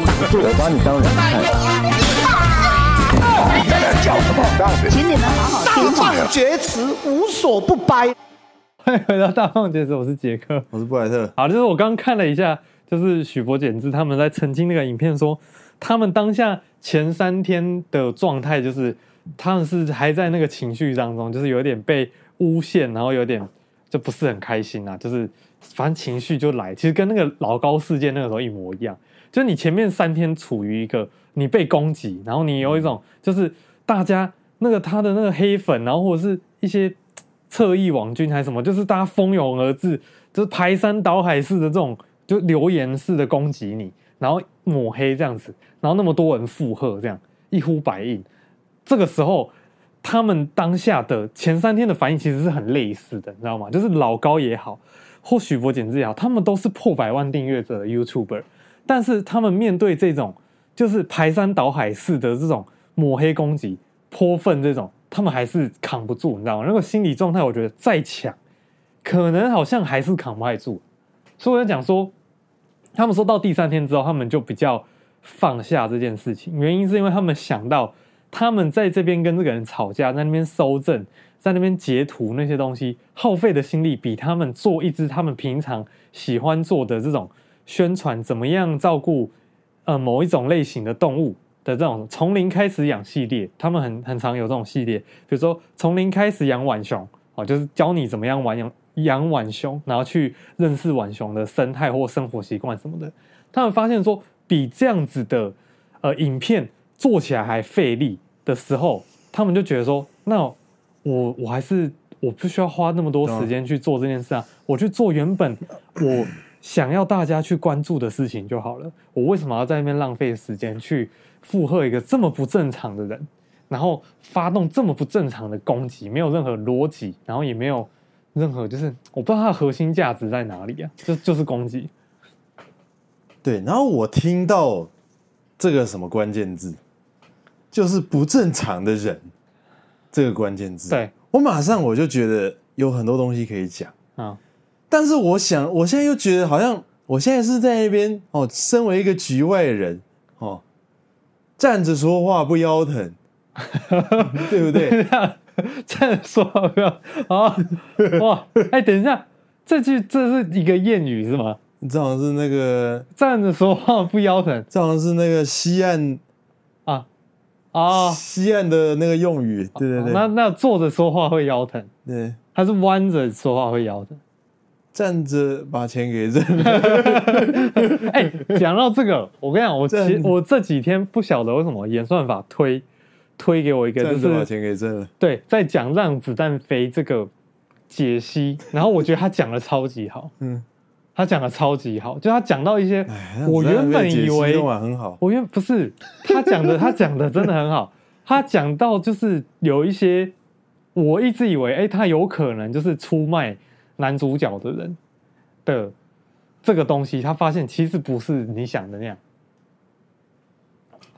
我把你当人看。叫什么？请你们好好听话。大放厥词，无所不掰。欢迎回到大放厥词，我是杰克，我是布莱特。好，就是我刚看了一下，就是许博简之他们在澄清那个影片说，他们当下前三天的状态就是他们是还在那个情绪当中，就是有点被诬陷，然后有点就不是很开心啊，就是反正情绪就来，其实跟那个老高事件那个时候一模一样，就是你前面三天处于一个你被攻击，然后你有一种就是大家那个他的那个黑粉，然后或者是一些。侧翼网军还是什么，就是大家蜂拥而至，就是排山倒海式的这种，就留言式的攻击你，然后抹黑这样子，然后那么多人附和，这样一呼百应。这个时候，他们当下的前三天的反应其实是很类似的，你知道吗？就是老高也好，或许博简之也好，他们都是破百万订阅者的 YouTuber，但是他们面对这种就是排山倒海式的这种抹黑攻击、泼粪这种。他们还是扛不住，你知道吗？那个心理状态，我觉得再强，可能好像还是扛不太住。所以我在讲说，他们说到第三天之后，他们就比较放下这件事情。原因是因为他们想到，他们在这边跟这个人吵架，在那边搜证，在那边截图那些东西，耗费的心力比他们做一支他们平常喜欢做的这种宣传，怎么样照顾呃某一种类型的动物。的这种从零开始养系列，他们很很常有这种系列，比如说从零开始养浣熊，哦，就是教你怎么样玩养养浣熊，然后去认识浣熊的生态或生活习惯什么的。他们发现说，比这样子的呃影片做起来还费力的时候，他们就觉得说，那我我还是我不需要花那么多时间去做这件事啊，我去做原本我想要大家去关注的事情就好了。我为什么要在那边浪费时间去？附和一个这么不正常的人，然后发动这么不正常的攻击，没有任何逻辑，然后也没有任何，就是我不知道它的核心价值在哪里啊，就就是攻击。对，然后我听到这个什么关键字，就是不正常的人这个关键字，对，我马上我就觉得有很多东西可以讲啊，但是我想，我现在又觉得好像我现在是在那边哦，身为一个局外人哦。站着说话不腰疼，对不对？站着说话不腰啊！哇！哎，等一下，这句这是一个谚语是吗？这好像是那个站着说话不腰疼，这好像是那个西岸啊啊，西岸的那个用语。对对对，那那坐着说话会腰疼，对，他是弯着说话会腰疼？站着把钱给挣了。哎、欸，讲到这个，我跟你讲，我其我这几天不晓得为什么演算法推推给我一个，就是把钱给挣了。对，在讲让子弹飞这个解析，然后我觉得他讲的超级好，嗯，他讲的超级好，就他讲到一些，我原本以为很好，我原不是他讲的，他讲的真的很好，他讲到就是有一些，我一直以为，哎、欸，他有可能就是出卖。男主角的人的这个东西，他发现其实不是你想的那样。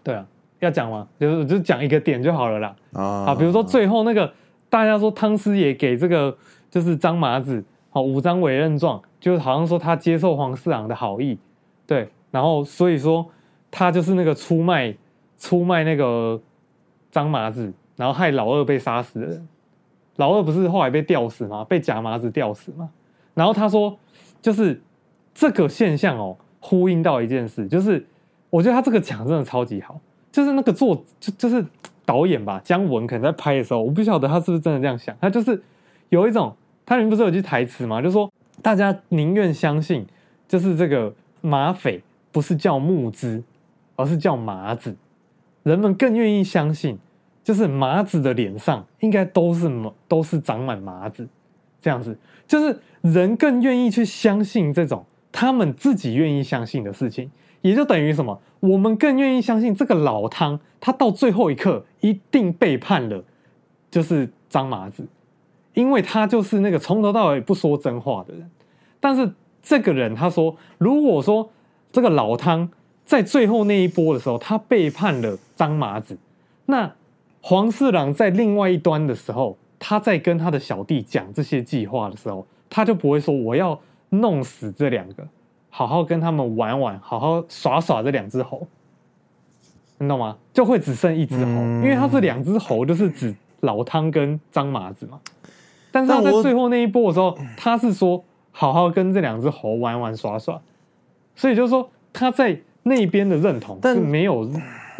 对啊，要讲吗？就是就讲一个点就好了啦。啊，好，比如说最后那个大家说汤师爷给这个就是张麻子好五张委任状，就是好像说他接受黄四郎的好意，对，然后所以说他就是那个出卖出卖那个张麻子，然后害老二被杀死的人。老二不是后来被吊死吗？被假麻子吊死吗？然后他说，就是这个现象哦，呼应到一件事，就是我觉得他这个讲真的超级好，就是那个作就就是导演吧，姜文可能在拍的时候，我不晓得他是不是真的这样想，他就是有一种，他里面不是有句台词吗？就说大家宁愿相信，就是这个马匪不是叫木之，而是叫麻子，人们更愿意相信。就是麻子的脸上应该都是都是长满麻子，这样子，就是人更愿意去相信这种他们自己愿意相信的事情，也就等于什么？我们更愿意相信这个老汤，他到最后一刻一定背叛了，就是张麻子，因为他就是那个从头到尾不说真话的人。但是这个人他说，如果说这个老汤在最后那一波的时候，他背叛了张麻子，那。黄四郎在另外一端的时候，他在跟他的小弟讲这些计划的时候，他就不会说我要弄死这两个，好好跟他们玩玩，好好耍耍这两只猴，你懂吗？就会只剩一只猴，嗯、因为他这两只猴就是指老汤跟张麻子嘛。但是他在最后那一波的时候，他是说好好跟这两只猴玩玩耍耍，所以就是说他在那边的认同是没有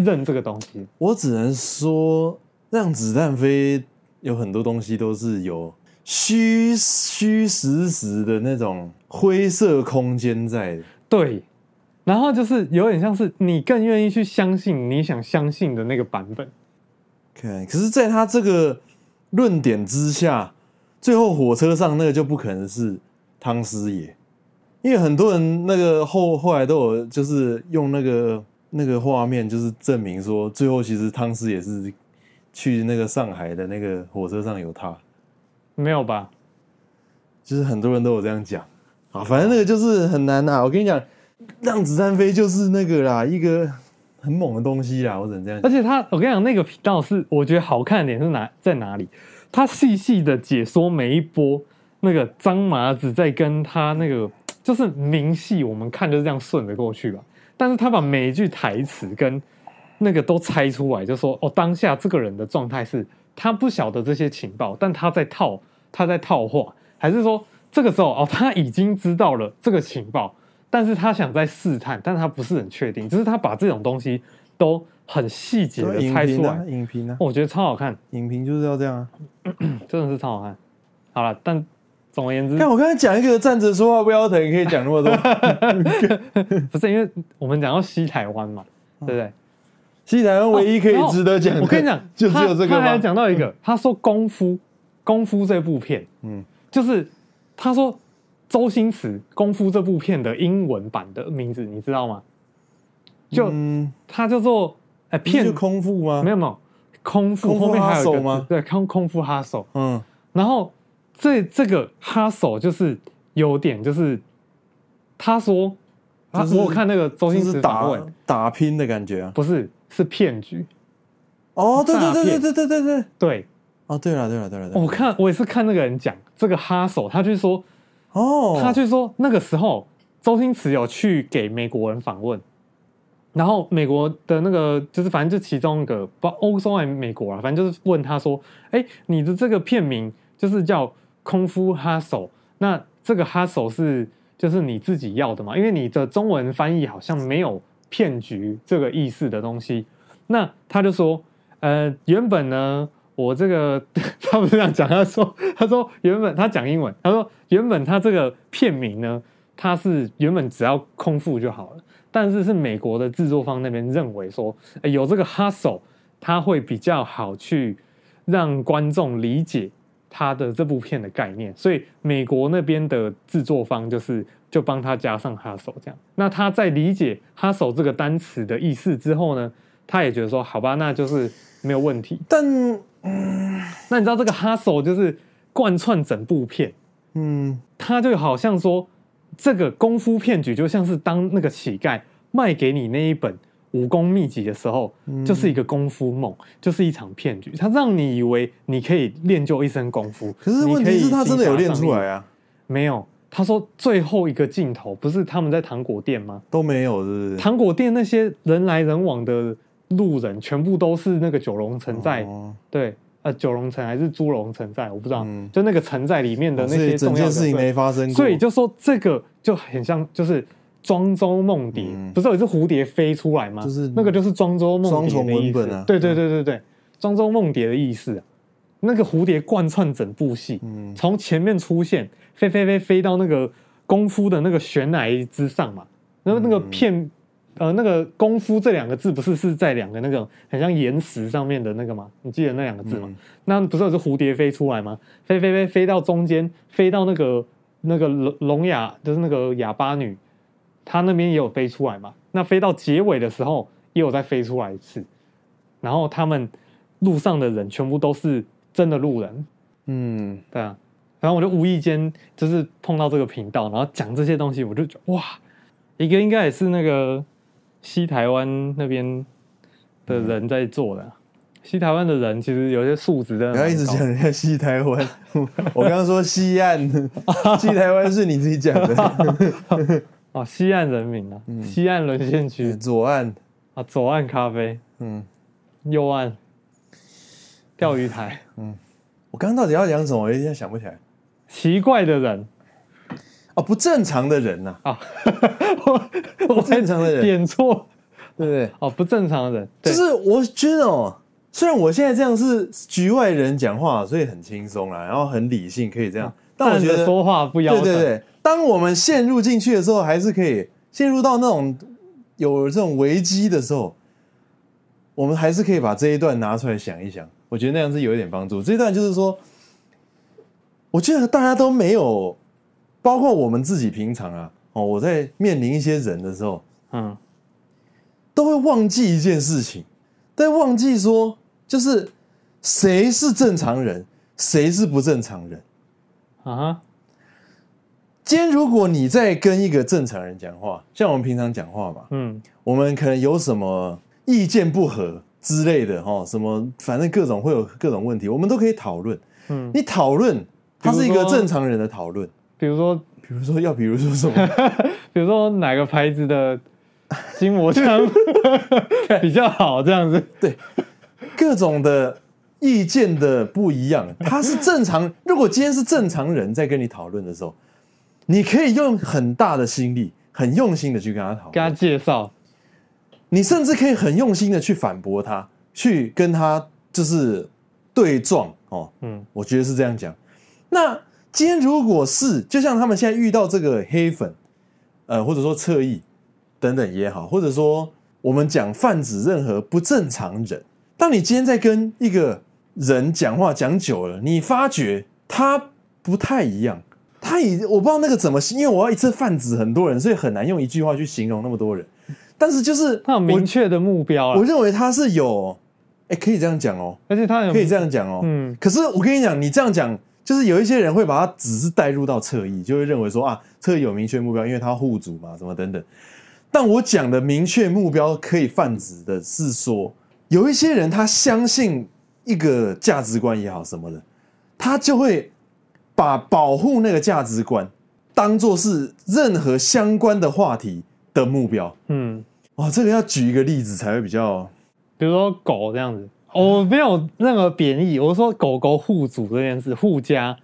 认这个东西。我只能说，让子弹飞有很多东西都是有。虚虚实实的那种灰色空间在的，对，然后就是有点像是你更愿意去相信你想相信的那个版本。Okay, 可是，在他这个论点之下，最后火车上那个就不可能是汤师爷，因为很多人那个后后来都有就是用那个那个画面，就是证明说，最后其实汤师也是去那个上海的那个火车上有他。没有吧？就是很多人都有这样讲啊，反正那个就是很难呐。我跟你讲，让子弹飞就是那个啦，一个很猛的东西啦。我只能这样讲。而且他，我跟你讲，那个频道是我觉得好看的点是哪在哪里？他细细的解说每一波那个张麻子在跟他那个就是明细，我们看就是这样顺着过去吧。但是他把每一句台词跟那个都猜出来，就说哦，当下这个人的状态是他不晓得这些情报，但他在套。他在套话，还是说这个时候哦，他已经知道了这个情报，但是他想再试探，但他不是很确定，就是他把这种东西都很细节的猜出来。影评呢？我觉得超好看，影评就是要这样啊，真的是超好看。好了，但总而言之，看我刚才讲一个站着说话不腰疼，可以讲那么多，不是因为我们讲到西台湾嘛，对不对？西台湾唯一可以值得讲的，我跟你讲，就只有这个。他还讲到一个，他说功夫。功夫这部片，嗯，就是他说周星驰《功夫》这部片的英文版的名字，你知道吗？就、嗯、他叫做哎，片是空腹吗？没有没有，空腹后面还有一个吗？对，空空腹哈手，嗯，然后这这个哈手就是有点就是他说，就是、我看那个周星驰打打拼的感觉啊，不是是骗局。哦，对对对对对对对对。对。哦，对了，对了，对了，对，我看我也是看那个人讲这个哈手，他就说，哦，他就说那个时候周星驰有去给美国人访问，然后美国的那个就是反正就其中一个不欧洲还是美国啊，反正就是问他说，哎，你的这个片名就是叫功夫哈手，那这个哈手是就是你自己要的嘛？因为你的中文翻译好像没有骗局这个意思的东西，那他就说，呃，原本呢。我这个 他不是这样讲，他说他说原本他讲英文，他说原本他这个片名呢，他是原本只要空腹就好了，但是是美国的制作方那边认为说，有这个 hustle，他会比较好去让观众理解他的这部片的概念，所以美国那边的制作方就是就帮他加上 hustle 这样。那他在理解 hustle 这个单词的意思之后呢，他也觉得说好吧，那就是没有问题，但。嗯，那你知道这个 hustle 就是贯穿整部片，嗯，他就好像说这个功夫骗局就像是当那个乞丐卖给你那一本武功秘籍的时候，嗯、就是一个功夫梦，就是一场骗局，他让你以为你可以练就一身功夫，可是问题是他真的有练出来啊？没有，他说最后一个镜头不是他们在糖果店吗？都没有，是不是？糖果店那些人来人往的。路人全部都是那个九龙城寨，哦、对，呃，九龙城还是猪龙城寨，我不知道，嗯、就那个城寨里面的那些重要的事情没发生过，所以就说这个就很像，就是庄周梦蝶，嗯、不是有一只蝴蝶飞出来吗？就是那个就是庄周梦蝶的意思，啊、对对对对对，庄周梦蝶的意思，啊，那个蝴蝶贯穿整部戏，从、嗯、前面出现，飞飞飞飞到那个功夫的那个悬崖之上嘛，然后那个片。呃，那个功夫这两个字不是是在两个那个很像岩石上面的那个吗？你记得那两个字吗？嗯、那不是有只蝴蝶飞出来吗？飞飞飞飞到中间，飞到那个那个聋聋哑，就是那个哑巴女，她那边也有飞出来嘛？那飞到结尾的时候，也有再飞出来一次。然后他们路上的人全部都是真的路人，嗯，对啊。然后我就无意间就是碰到这个频道，然后讲这些东西，我就觉得哇，一个应该也是那个。西台湾那边的人在做的，嗯、西台湾的人其实有些素质的。不要一直讲人家西台湾，我刚刚说西岸，西台湾是你自己讲的。哦，西岸人民啊，嗯。西岸沦陷区左岸，啊，左岸咖啡，嗯，右岸。钓鱼台，嗯。我刚刚到底要讲什么？我一下想不起来。奇怪的人哦，不正常的人呐、啊，不正常的人，点错对不对？哦，不正常的人，就是我觉得哦，虽然我现在这样是局外人讲话，所以很轻松啦，然后很理性，可以这样。但我觉得说话不腰疼，对对对，当我们陷入进去的时候，还是可以陷入到那种有这种危机的时候，我们还是可以把这一段拿出来想一想。我觉得那样是有一点帮助。这一段就是说，我觉得大家都没有，包括我们自己平常啊，哦，我在面临一些人的时候，嗯，都会忘记一件事情，但忘记说，就是谁是正常人，谁是不正常人。啊，今天如果你在跟一个正常人讲话，像我们平常讲话嘛，嗯，我们可能有什么意见不合之类的哈，什么反正各种会有各种问题，我们都可以讨论。嗯你讨论，它是一个正常人的讨论。比如说，比如说，要比如说什么？比如说哪个牌子的筋膜枪 比较好，这样子，对，各种的意见的不一样，他是正常。如果今天是正常人在跟你讨论的时候，你可以用很大的心力、很用心的去跟他讨论，跟他介绍，你甚至可以很用心的去反驳他，去跟他就是对撞哦。嗯，我觉得是这样讲。那今天如果是就像他们现在遇到这个黑粉，呃，或者说侧翼等等也好，或者说我们讲泛指任何不正常人，当你今天在跟一个人讲话讲久了，你发觉他不太一样，他已我不知道那个怎么，因为我要一次泛指很多人，所以很难用一句话去形容那么多人。但是就是他有明确的目标我，了我，认为他是有，哎，可以这样讲哦，而且他有可以这样讲哦。嗯，可是我跟你讲，你这样讲，就是有一些人会把他只是带入到侧翼，就会认为说啊，侧翼有明确目标，因为他护主嘛，什么等等。但我讲的明确目标可以泛指的是说，有一些人他相信一个价值观也好什么的，他就会把保护那个价值观当做是任何相关的话题的目标。嗯，哇，这个要举一个例子才会比较。比如说狗这样子，我没有任何贬义，我说狗狗护主这件事，护家，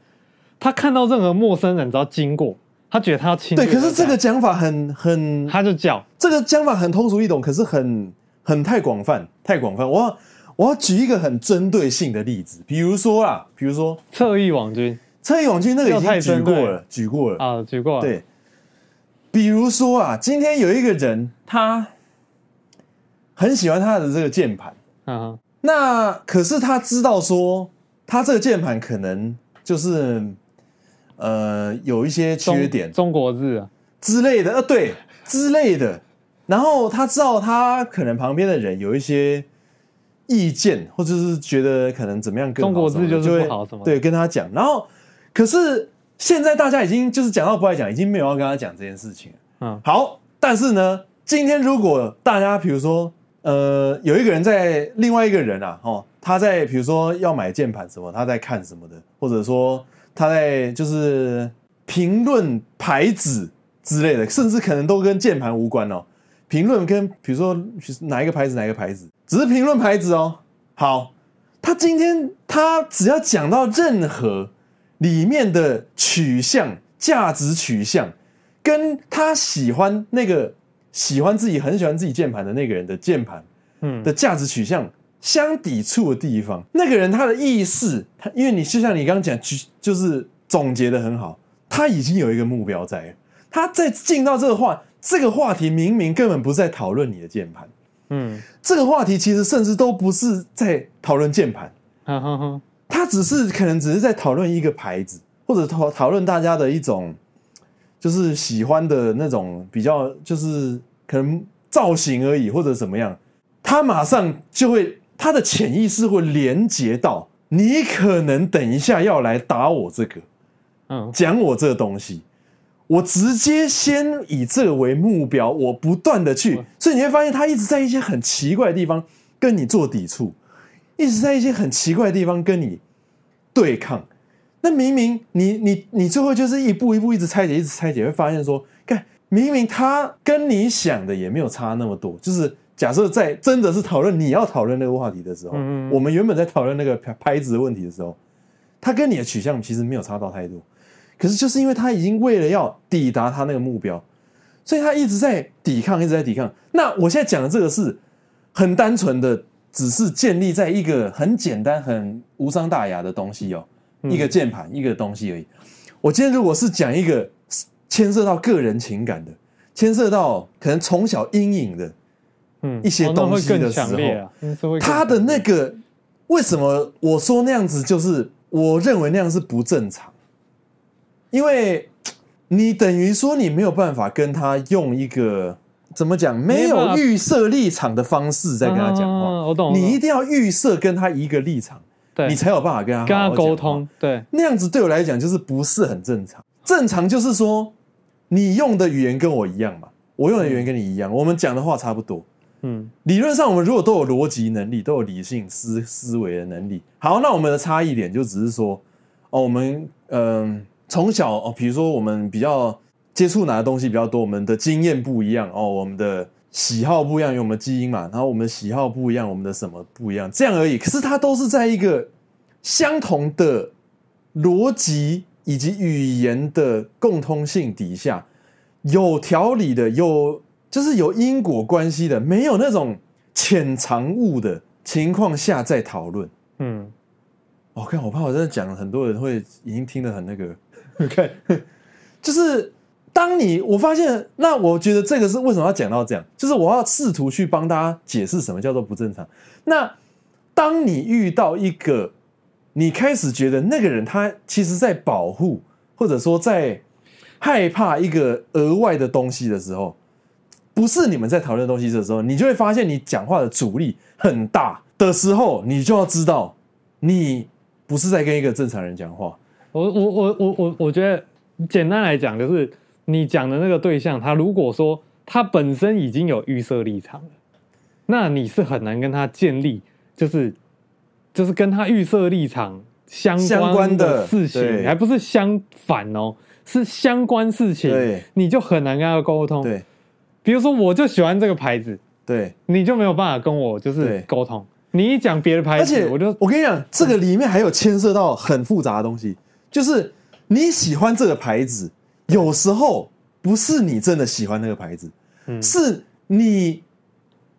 他看到任何陌生人只要经过，他觉得他要亲，对，可是这个讲法很很，他就叫，这个讲法很通俗易懂，可是很很太广泛，太广泛。我要我要举一个很针对性的例子，比如说啊，比如说侧翼网军侧翼网军那个已经举过了，举过了。啊，举过。了，对，比如说啊，今天有一个人，他很喜欢他的这个键盘，啊，那可是他知道说，他这个键盘可能就是呃有一些缺点，中国字啊，之类的，呃，对，之类的。然后他知道他可能旁边的人有一些意见，或者是觉得可能怎么样更好中国字就是不好什么对，跟他讲。然后，可是现在大家已经就是讲到不爱讲，已经没有要跟他讲这件事情了。嗯，好，但是呢，今天如果大家比如说，呃，有一个人在另外一个人啊，哦，他在比如说要买键盘什么，他在看什么的，或者说他在就是评论牌子之类的，甚至可能都跟键盘无关哦。评论跟比如说哪一个牌子哪一个牌子，只是评论牌子哦。好，他今天他只要讲到任何里面的取向、价值取向，跟他喜欢那个喜欢自己很喜欢自己键盘的那个人的键盘，嗯。的价值取向相抵触的地方，那个人他的意识，他因为你就像你刚刚讲，就是总结的很好，他已经有一个目标在了，他在进到这个话。这个话题明明根本不是在讨论你的键盘，嗯，这个话题其实甚至都不是在讨论键盘，哈哈哈，他只是可能只是在讨论一个牌子，或者讨讨论大家的一种就是喜欢的那种比较，就是可能造型而已，或者怎么样，他马上就会他的潜意识会连接到你可能等一下要来打我这个，嗯，讲我这个东西。我直接先以这个为目标，我不断的去，所以你会发现他一直在一些很奇怪的地方跟你做抵触，一直在一些很奇怪的地方跟你对抗。那明明你你你最后就是一步一步一直拆解，一直拆解，会发现说，看明明他跟你想的也没有差那么多，就是假设在真的是讨论你要讨论那个话题的时候，我们原本在讨论那个拍子的问题的时候，他跟你的取向其实没有差到太多，可是就是因为他已经为了要抵达他那个目标，所以他一直在抵抗，一直在抵抗。那我现在讲的这个是很单纯的，只是建立在一个很简单、很无伤大雅的东西哦，一个键盘，一个东西而已。我今天如果是讲一个牵涉到个人情感的，牵涉到可能从小阴影的，嗯，一些东西的时候，他的那个为什么我说那样子，就是我认为那样是不正常，因为你等于说你没有办法跟他用一个怎么讲没有预设立场的方式在跟他讲话，我懂，你一定要预设跟他一个立场。对，你才有办法跟他跟他沟通，对，那样子对我来讲就是不是很正常。正常就是说，你用的语言跟我一样嘛，我用的语言跟你一样，嗯、我们讲的话差不多。嗯，理论上我们如果都有逻辑能力，都有理性思思维的能力，好，那我们的差异点就只是说，哦，我们嗯从小哦，比如说我们比较接触哪个东西比较多，我们的经验不一样哦，我们的。喜好不一样，因为我们基因嘛，然后我们的喜好不一样，我们的什么不一样，这样而已。可是它都是在一个相同的逻辑以及语言的共通性底下，有条理的，有就是有因果关系的，没有那种潜藏物的情况下在讨论。嗯，我看，我怕我真的讲了，很多人会已经听得很那个。OK，就是。当你我发现，那我觉得这个是为什么要讲到这样，就是我要试图去帮大家解释什么叫做不正常。那当你遇到一个你开始觉得那个人他其实在保护，或者说在害怕一个额外的东西的时候，不是你们在讨论东西的时候，你就会发现你讲话的阻力很大的时候，你就要知道你不是在跟一个正常人讲话。我我我我我我觉得简单来讲就是。你讲的那个对象，他如果说他本身已经有预设立场了，那你是很难跟他建立，就是就是跟他预设立场相关的事情，还不是相反哦，是相关事情，对，你就很难跟他沟通。对，比如说我就喜欢这个牌子，对，你就没有办法跟我就是沟通。你一讲别的牌子，而且我就我跟你讲，这个里面还有牵涉到很复杂的东西，就是你喜欢这个牌子。有时候不是你真的喜欢那个牌子，嗯，是你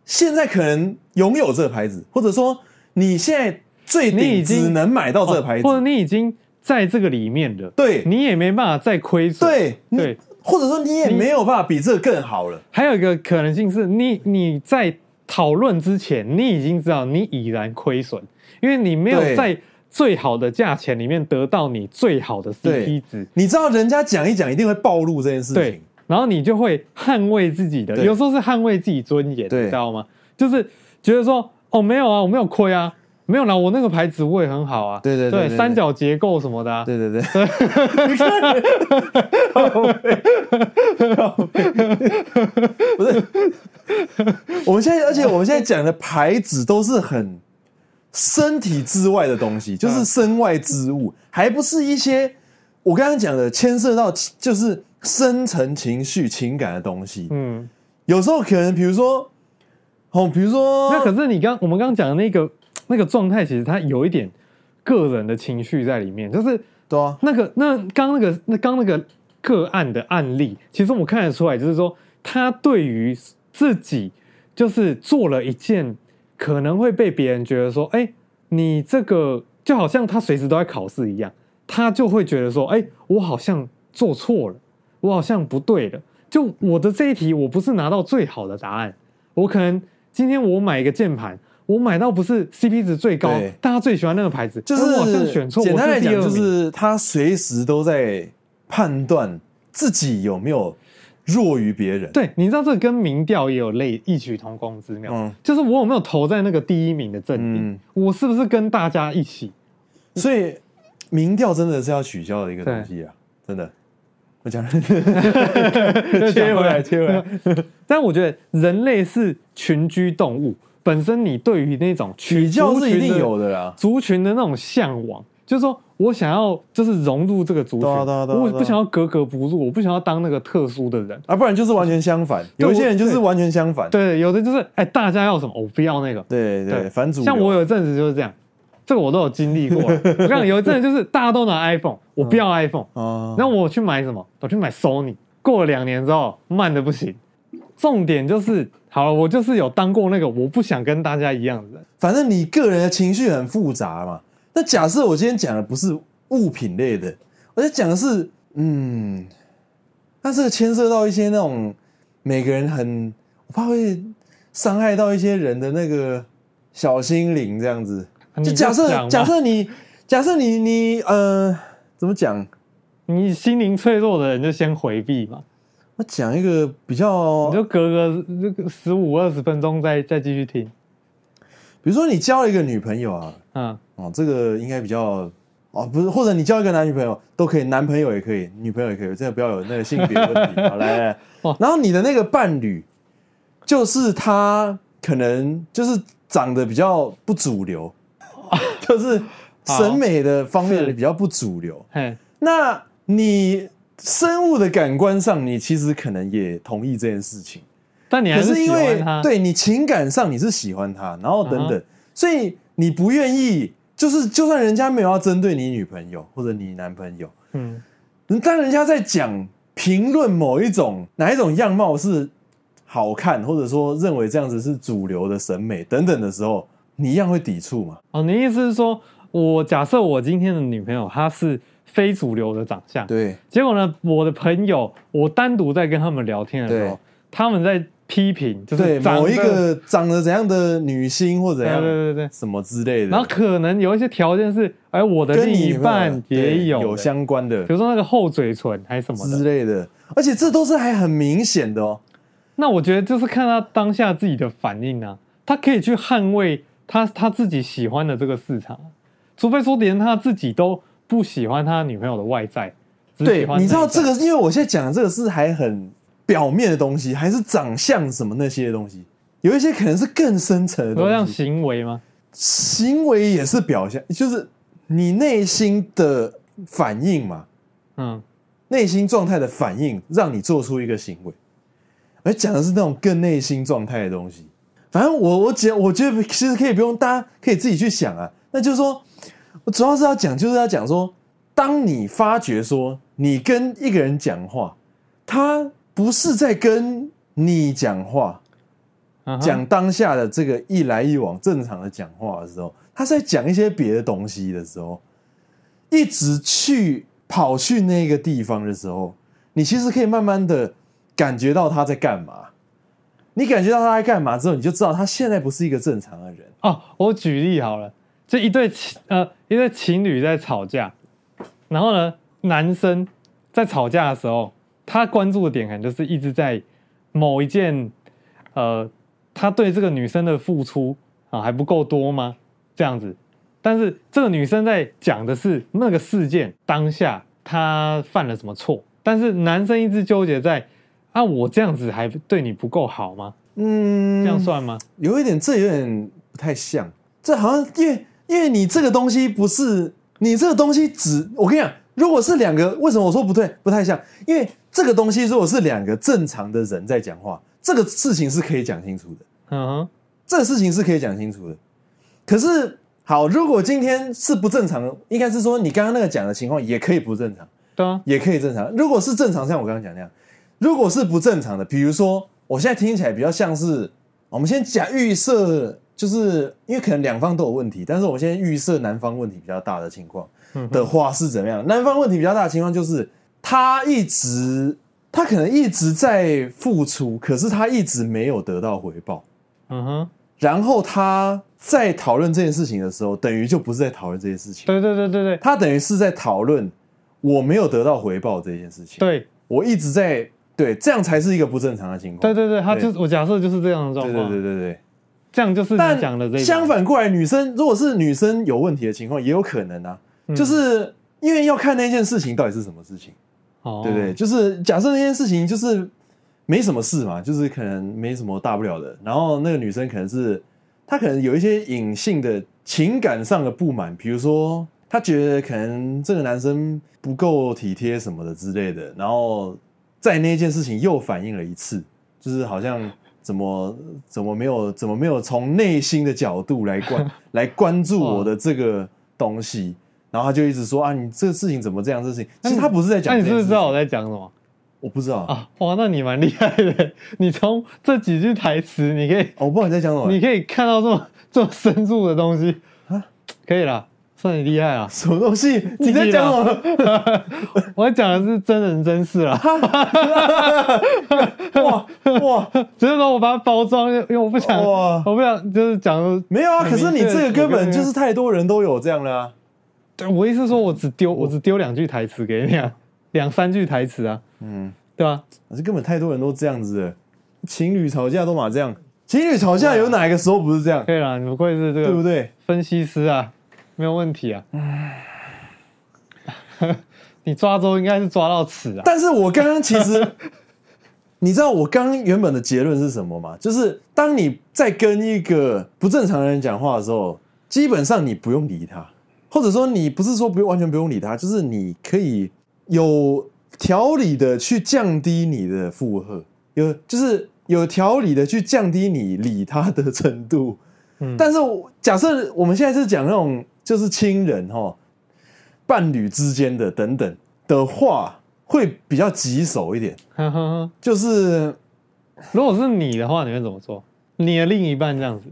现在可能拥有这个牌子，或者说你现在最顶只能买到这个牌子，或者你已经在这个里面了，对，你也没办法再亏损，对对，或者说你也没有办法比这个更好了。还有一个可能性是你你在讨论之前，你已经知道你已然亏损，因为你没有在。最好的价钱里面得到你最好的 CP 值，你知道人家讲一讲一定会暴露这件事情，对，然后你就会捍卫自己的，有时候是捍卫自己尊严，你知道吗？就是觉得说哦没有啊，我没有亏啊，没有啦，我那个牌子我也很好啊，对对对，三角结构什么的，对对对，不是，我们现在而且我们现在讲的牌子都是很。身体之外的东西，就是身外之物，还不是一些我刚刚讲的牵涉到就是深层情绪、情感的东西。嗯，有时候可能比如说，哦，比如说，那可是你刚我们刚刚讲的那个那个状态，其实它有一点个人的情绪在里面，就是对啊，那个那刚那个那刚那个个案的案例，其实我看得出来，就是说他对于自己就是做了一件。可能会被别人觉得说，哎，你这个就好像他随时都在考试一样，他就会觉得说，哎，我好像做错了，我好像不对了。就我的这一题，我不是拿到最好的答案，我可能今天我买一个键盘，我买到不是 CP 值最高，大家最喜欢那个牌子，就是我好像选错。简单来讲，就是他随时都在判断自己有没有。弱于别人，对，你知道这个跟民调也有类异曲同工之妙，嗯，就是我有没有投在那个第一名的阵营，嗯，我是不是跟大家一起？所以民调真的是要取消的一个东西啊，真的。我讲，切回来，切回来。但我觉得人类是群居动物，本身你对于那种取消是一定有的啦，族群的那种向往，就是说我想要就是融入这个族群，对啊对啊对啊我不想要格格不入，我不想要当那个特殊的人啊，不然就是完全相反。有一些人就是完全相反，对，有的就是哎，大家要什么，我不要那个，对对，反主流。像我有一阵子就是这样，这个我都有经历过。我看有一阵子就是大家都拿 iPhone，我不要 iPhone，哦，然后我去买什么？我去买 Sony。过了两年之后，慢的不行。重点就是，好了，我就是有当过那个我不想跟大家一样的人。反正你个人的情绪很复杂嘛。那假设我今天讲的不是物品类的，我在讲的是，嗯，那这个牵涉到一些那种每个人很，我怕会伤害到一些人的那个小心灵，这样子。就假设，假设你，假设你，你，呃，怎么讲？你心灵脆弱的人就先回避嘛。我讲一个比较，你就隔个这个十五二十分钟再再继续听。比如说你交了一个女朋友啊，嗯，哦，这个应该比较哦，不是，或者你交一个男女朋友都可以，男朋友也可以，女朋友也可以，真的不要有那个性别问题。好，来来，然后你的那个伴侣，就是他可能就是长得比较不主流，就是审美的方面比较不主流。嘿，那你。生物的感官上，你其实可能也同意这件事情，但你还是喜欢他。对，你情感上你是喜欢他，然后等等，所以你不愿意，就是就算人家没有要针对你女朋友或者你男朋友，嗯，当人家在讲评论某一种哪一种样貌是好看，或者说认为这样子是主流的审美等等的时候，你一样会抵触嘛？哦，你意思是说我假设我今天的女朋友她是。非主流的长相，对。结果呢，我的朋友，我单独在跟他们聊天的时候，他们在批评，就是某一个长得怎样的女星或者怎样，对对对，什么之类的。然后可能有一些条件是，哎，我的另一半也有有相关的，比如说那个厚嘴唇还是什么之类的，而且这都是还很明显的哦。那我觉得就是看他当下自己的反应啊，他可以去捍卫他他自己喜欢的这个市场，除非说连他自己都。不喜欢他女朋友的外在，对，你知道这个，因为我现在讲的这个是还很表面的东西，还是长相什么那些东西，有一些可能是更深层的东西。像行为吗？行为也是表现，就是你内心的反应嘛，嗯，内心状态的反应，让你做出一个行为。而讲的是那种更内心状态的东西。反正我我觉我觉得其实可以不用，大家可以自己去想啊。那就是说。我主要是要讲，就是要讲说，当你发觉说你跟一个人讲话，他不是在跟你讲话，讲当下的这个一来一往正常的讲话的时候，他是在讲一些别的东西的时候，一直去跑去那个地方的时候，你其实可以慢慢的感觉到他在干嘛。你感觉到他在干嘛之后，你就知道他现在不是一个正常的人。哦，我举例好了。就一对情呃一对情侣在吵架，然后呢，男生在吵架的时候，他关注的点可能就是一直在某一件呃，他对这个女生的付出啊还不够多吗？这样子，但是这个女生在讲的是那个事件当下她犯了什么错，但是男生一直纠结在啊，我这样子还对你不够好吗？嗯，这样算吗？有一点，这有点不太像，这好像因为。因为你这个东西不是你这个东西只我跟你讲，如果是两个，为什么我说不对？不太像，因为这个东西如果是两个正常的人在讲话，这个事情是可以讲清楚的。嗯哼，这个事情是可以讲清楚的。可是好，如果今天是不正常的，应该是说你刚刚那个讲的情况也可以不正常，对啊，也可以正常。如果是正常，像我刚刚讲那样，如果是不正常的，比如说我现在听起来比较像是，我们先假预设。就是因为可能两方都有问题，但是我们现在预设男方问题比较大的情况的话是怎么样？男方问题比较大的情况就是他一直他可能一直在付出，可是他一直没有得到回报。嗯哼，然后他在讨论这件事情的时候，等于就不是在讨论这件事情。对对对对对，他等于是在讨论我没有得到回报这件事情。对，我一直在对，这样才是一个不正常的情况。对对对，他就我假设就是这样的状况。对对对对对。这样就是你讲的这，相反过来，女生如果是女生有问题的情况，也有可能啊，嗯、就是因为要看那件事情到底是什么事情，对对？就是假设那件事情就是没什么事嘛，就是可能没什么大不了的。然后那个女生可能是她可能有一些隐性的情感上的不满，比如说他觉得可能这个男生不够体贴什么的之类的，然后在那件事情又反映了一次，就是好像怎么怎么没有怎么没有从内心的角度来关来关注我的这个东西，然后他就一直说啊，你这个事情怎么这样？这事情其实他不是在讲，那你是不是知道我在讲什么？我不知道啊，哇，那你蛮厉害的。你从这几句台词，你可以，哦、我不知道你在讲什么，你可以看到这么这么深入的东西啊，可以了，算你厉害啊。什么东西？你在讲什么？我讲的是真人真事啦。哇 哇，只是说我把它包装，因为我不想，哇我不想就是讲没有啊。可是你这个根本就是太多人都有这样了啊。对，我意思是说我只丢我只丢两句台词给你啊。两三句台词啊，嗯，对吧？可是根本太多人都这样子了，情侣吵架都嘛这样，情侣吵架有哪一个时候不是这样？对啦，你不愧是这个，对不对？分析师啊，没有问题啊。你抓周应该是抓到此啊。但是我刚刚其实，你知道我刚刚原本的结论是什么吗？就是当你在跟一个不正常的人讲话的时候，基本上你不用理他，或者说你不是说不用完全不用理他，就是你可以。有条理的去降低你的负荷，有就是有条理的去降低你理他的程度。嗯，但是假设我们现在是讲那种就是亲人哈、伴侣之间的等等的话，会比较棘手一点。呵呵呵，就是如果是你的话，你会怎么做？你的另一半这样子，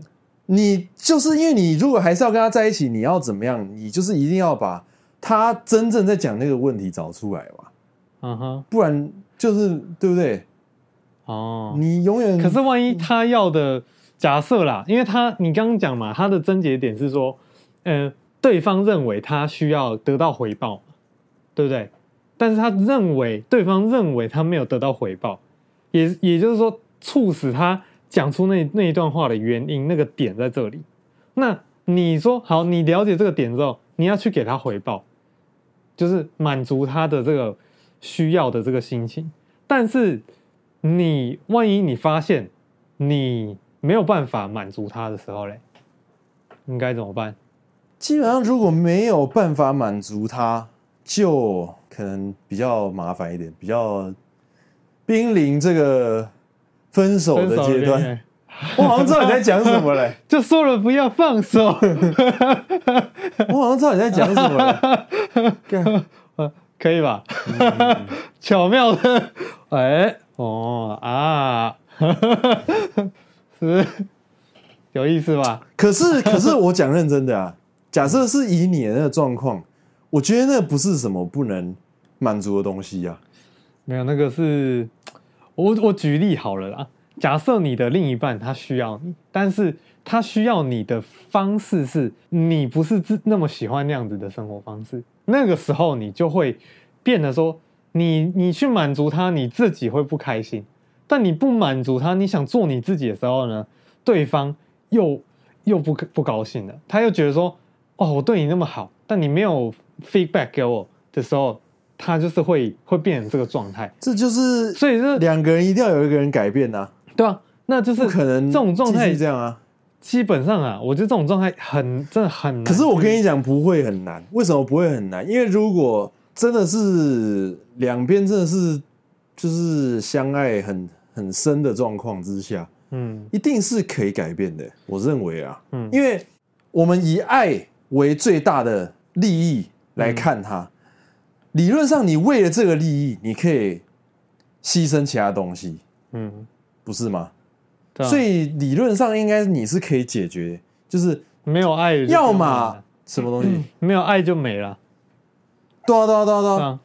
你就是因为你如果还是要跟他在一起，你要怎么样？你就是一定要把。他真正在讲那个问题找出来嘛，嗯哼，不然就是对不对？哦，你永远可是万一他要的假设啦，因为他你刚刚讲嘛，他的症结点是说，呃，对方认为他需要得到回报，对不对？但是他认为对方认为他没有得到回报，也也就是说，促使他讲出那那一段话的原因，那个点在这里。那你说好，你了解这个点之后，你要去给他回报。就是满足他的这个需要的这个心情，但是你万一你发现你没有办法满足他的时候嘞，应该怎么办？基本上如果没有办法满足他，就可能比较麻烦一点，比较濒临这个分手的阶段。我好像知道你在讲什么嘞，就说了不要放手。我好像知道你在讲什么嘞，可以吧？巧妙的，哎，哦啊，是有意思吧？可是，可是我讲认真的啊，假设是以你的那个状况，我觉得那不是什么不能满足的东西呀。没有，那个是我我举例好了啦。假设你的另一半他需要你，但是他需要你的方式是你不是自那么喜欢那样子的生活方式，那个时候你就会变得说，你你去满足他，你自己会不开心，但你不满足他，你想做你自己的时候呢，对方又又不不高兴了，他又觉得说，哦，我对你那么好，但你没有 feedback 给我的时候。他就是会会变成这个状态，这就是所以这两个人一定要有一个人改变呐、啊，对啊，那就是不可能这种状态这样啊。基本上啊，我觉得这种状态很真的很难。可是我跟你讲，不会很难。为什么不会很难？因为如果真的是两边真的是就是相爱很很深的状况之下，嗯，一定是可以改变的。我认为啊，嗯，因为我们以爱为最大的利益来看它。嗯理论上，你为了这个利益，你可以牺牲其他东西，嗯，不是吗？所以理论上应该你是可以解决，就是没有爱，要么什么东西，没有爱就没了。对啊，对啊，对啊，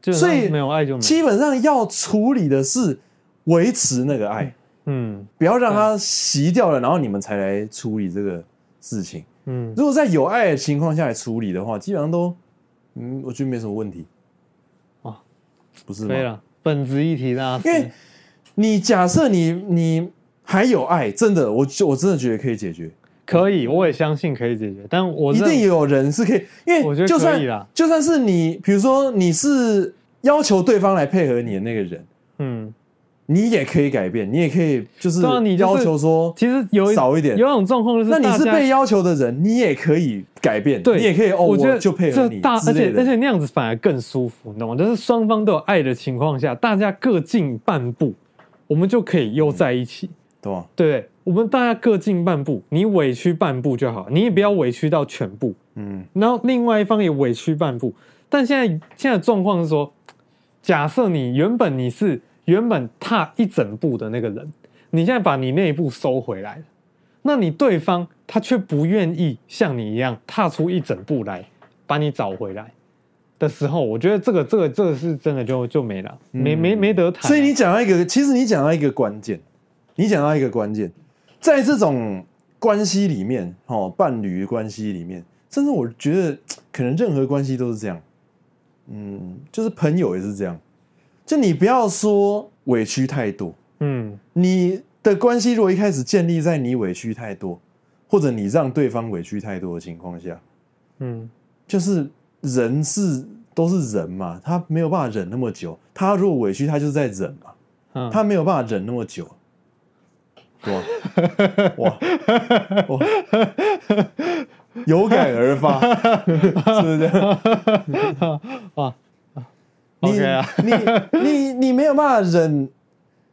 对啊。所以没有爱就没，基本上要处理的是维持那个爱，嗯，不要让它熄掉了，然后你们才来处理这个事情。嗯，如果在有爱的情况下来处理的话，基本上都。嗯，我觉得没什么问题，啊，不是吗？对了，本质议题啦，因为你假设你你还有爱，真的，我就我真的觉得可以解决，可以，我也相信可以解决，但我一定有人是可以，因为我觉得就算就算是你，比如说你是要求对方来配合你的那个人，嗯，你也可以改变，你也可以就是对啊你就是要求说，其实有少一点有一种状况就是那你是家被要求的人，你也可以改变，对，你也可以哦，我觉得就配合你而之类的且而且那样子反而更舒服，你懂吗？就是双方都有爱的情况下，大家各进半步，我们就可以又在一起，对吧？对不对？我们大家各进半步，你委屈半步就好，你也不要委屈到全部，嗯，然后另外一方也委屈半步。但现在现在状况是说，假设你原本你是原本踏一整步的那个人，你现在把你那一步收回来，那你对方他却不愿意像你一样踏出一整步来把你找回来的时候，我觉得这个这个这个是真的就就没了，没没没得谈。所以你讲到一个，其实你讲到一个关键，你讲到一个关键，在这种关系里面，哦，伴侣关系里面，甚至我觉得可能任何关系都是这样，嗯，就是朋友也是这样，就你不要说委屈太多，嗯你的关系如果一开始建立在你委屈太多，或者你让对方委屈太多的情况下，嗯，就是人是都是人嘛，他没有办法忍那么久。他如果委屈，他就是在忍嘛，嗯他没有办法忍那么久。哇哇哇！有感而发，是不是？哇你你你你没有办法忍，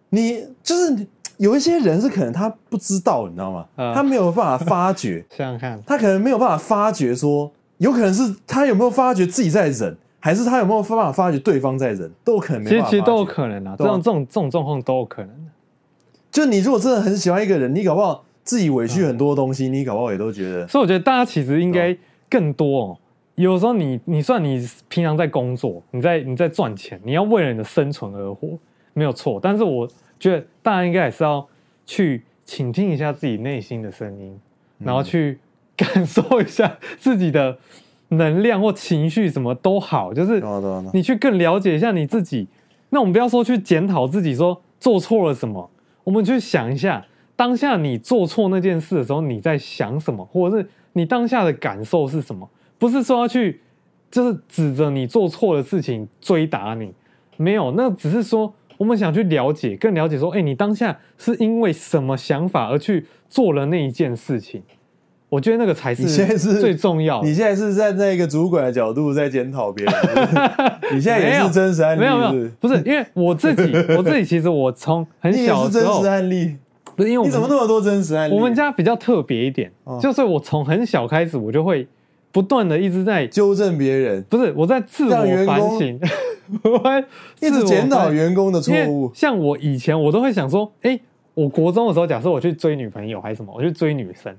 你就是有一些人是可能他不知道，你知道吗？嗯他没有办法发觉。想想看，他可能没有办法发觉说，有可能是他有没有发觉自己在忍，还是他有没有办法发觉对方在忍，都有可能没办法。其实其实都有可能啊，这种这种这种状况都有可能。就你如果真的很喜欢一个人，你搞不好自己委屈很多东西，你搞不好也都觉得所以我觉得大家其实应该更多哦。有时候你你算你平常在工作，你在你在赚钱，你要为了你的生存而活，没有错。但是我觉得大家应该也是要去倾听一下自己内心的声音，然后去感受一下自己的能量或情绪，什么都好，就是你去更了解一下你自己。那我们不要说去检讨自己，说做错了什么，我们去想一下当下你做错那件事的时候，你在想什么，或者是你当下的感受是什么？不是说要去就是指着你做错的事情追打你，没有，那只是说我们想去了解，更了解说，哎，你当下是因为什么想法而去做了那一件事情？我觉得那个才是你现在是最重要的。你现在是站在一个主管的角度在检讨别人 你现在也是真实案例，没有没有，不是因为我自己，我自己其实我从很小的时候是真实，案例，不是因为我你怎么那么多真实案例？我们家比较特别一点，哦就是我从很小开始，我就会不断的一直在，纠正别人，不是我在自我反省，我会一直检讨员工的错误。像我以前，我都会想说，哎，我国中的时候，假设我去追女朋友还是什么，我去追女生，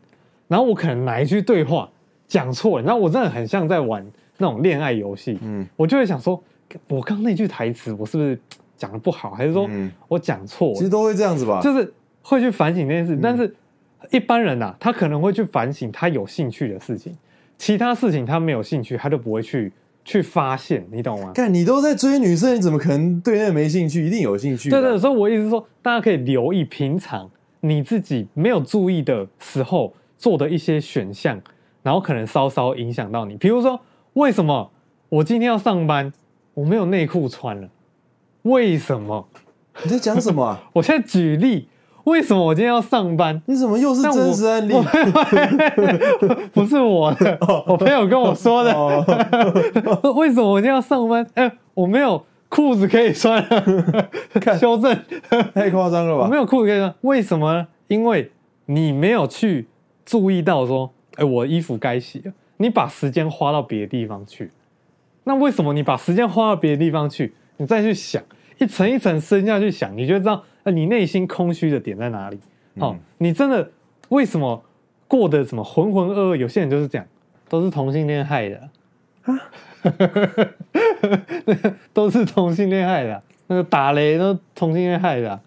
然后我可能哪一句对话讲错了，然后我真的很像在玩那种恋爱游戏，嗯，我就会想说，我刚那句台词我是不是讲的不好，还是说嗯。我讲错了？其实都会这样子吧？就是会去反省这件嗯。事，但是一般人啊，他可能会去反省他有兴趣的事情，其他事情他没有兴趣，他就不会去去发现，你懂吗？看你都在追女生，你怎么可能对那个没兴趣？一定有兴趣的。对对，所以我意思是说，大家可以留意平常你自己没有注意的时候做的一些选项，然后可能稍稍影响到你。比如说，为什么我今天要上班，我没有内裤穿了？为什么？你在讲什么啊？我现在举例，为什么我今天要上班？你怎么又是真实案例？不是我的，我朋友跟我说的。哦 为什么我今天要上班？哎、我没有裤子可以穿了。修正，太夸张了吧？我没有裤子可以穿，为什么呢？因为你没有去注意到说，哎、我衣服该洗了。你把时间花到别的地方去。那为什么你把时间花到别的地方去？你再去想，一层一层深下去想，你就知道，呃，你内心空虚的点在哪里。好、嗯你真的为什么过得什么浑浑噩噩？有些人就是这样，都是同性恋害的。啊，都是同性恋害的。啊，那个打雷都同性恋害的。啊。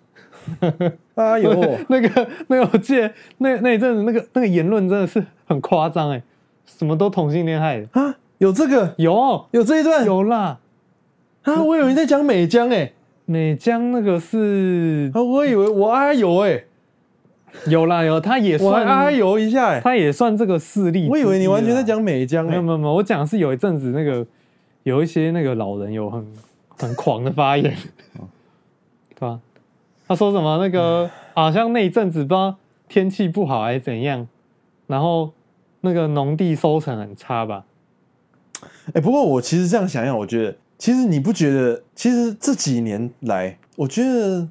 哎呦，那 个那个，我记得那那一阵子那个那个言论真的是很夸张哎，什么都同性恋害的，啊，有这个，有。有这一段，有啦。啊，我以为你在讲美江哎，美江那个是啊，我以为我阿有哎，有啦有，他也算阿有一下哎，他也算这个势力之一啦。我以为你完全在讲美江哎没有，没有没有，我讲的是有一阵子那个有一些那个老人有很很狂的发言，对吧？他说什么那个好像那一阵子不知道天气不好还是怎样，然后那个农地收成很差吧？哎，不过我其实这样想想，我觉得其实你不觉得，其实这几年来，我觉得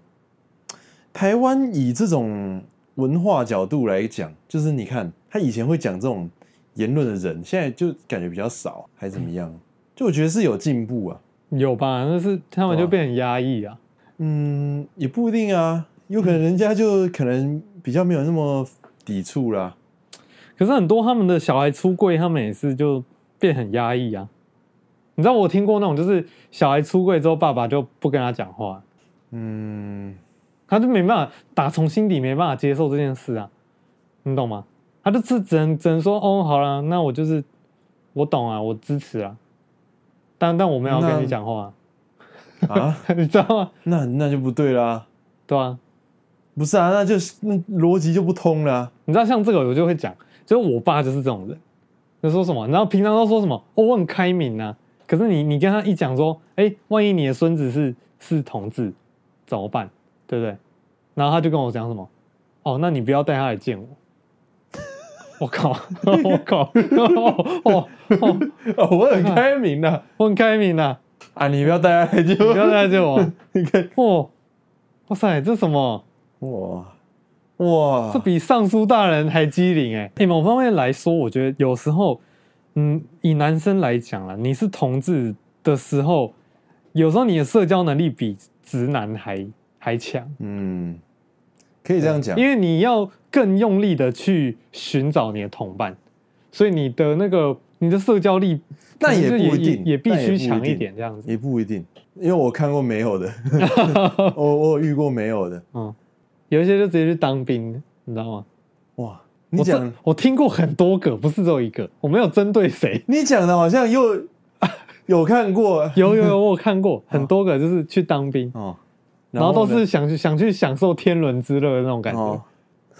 台湾以这种文化角度来讲，就是你看他以前会讲这种言论的人，现在就感觉比较少，还是怎么样？就我觉得是有进步啊，有吧？但是他们就变很压抑啊。嗯，也不一定啊，有可能人家就可能比较没有那么抵触啦。可是很多他们的小孩出柜，他们也是就。变很压抑啊！你知道我听过那种，就是小孩出柜之后，爸爸就不跟他讲话，嗯，他就没办法打从心底没办法接受这件事啊，你懂吗？他就是只能只能说哦，好了，那我就是我懂啊，我支持啊，但但我没有跟你讲话啊，你知道吗？那那就不对啦，对啊，不是啊，那就是那逻辑就不通了啊。你知道像这个，我就会讲，就是我爸就是这种人。就说什么？然后平常都说什么？哦，我很开明啊。可是你你跟他一讲说，哎，万一你的孙子是是同志，怎么办？对不对？然后他就跟我讲什么？哦，那你不要带他来见我。我靠！我靠！哦哦哦！我很开明的，我很开明的啊！你不要带他来见我，不要带他来见我。你看，哦，哇塞，这什么？哇！哇，这比尚书大人还机灵哎！哎，某方面来说，我觉得有时候，嗯，以男生来讲啦，你是同志的时候，有时候你的社交能力比直男还还强。嗯，可以这样讲，因为你要更用力的去寻找你的同伴，所以你的那个你的社交力，那也不一定，也必须强一点，这样子也不一定，因为我看过没有的，我我有遇过没有的，嗯。有一些就直接去当兵，你知道吗？哇，你讲我，我听过很多个，不是只有一个，我没有针对谁。你讲的好像又 有看过，有有有，我有看过很多个，就是去当兵哦，然后，然后都是想去想去享受天伦之乐的那种感觉。哦、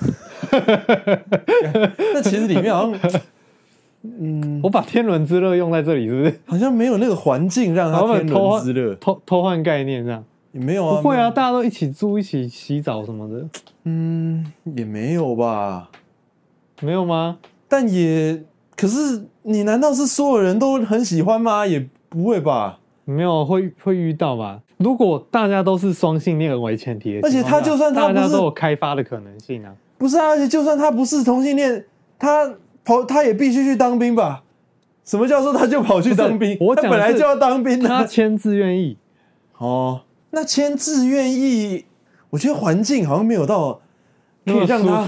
那其实里面好像，嗯，我把天伦之乐用在这里，是不是？好像没有那个环境让他天伦之乐，偷偷换概念这样。也没有啊，不会啊，大家都一起住、一起洗澡什么的。嗯，也没有吧？没有吗？但也，可是你难道是所有人都很喜欢吗？也不会吧？没有，会会遇到吧？如果大家都是双性恋为前提，而且他就算他不是，大家都有开发的可能性啊。不是啊，而且就算他不是同性恋，他跑他也必须去当兵吧？什么叫做他就跑去当兵？我他本来就要当兵啊，他签字愿意哦。那签字愿意，我觉得环境好像没有到可以让他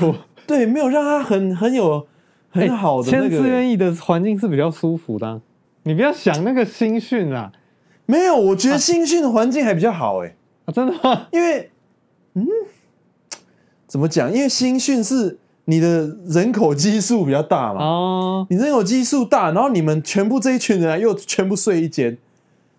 对，没有让他很很有很好的签字愿意的环境是比较舒服的。你不要想那个新训啦，没有，我觉得新训的环境还比较好哎，真的吗？因为嗯，怎么讲？因为新训是你的人口基数比较大嘛，哦，你人口基数大，然后你们全部这一群人又全部睡一间，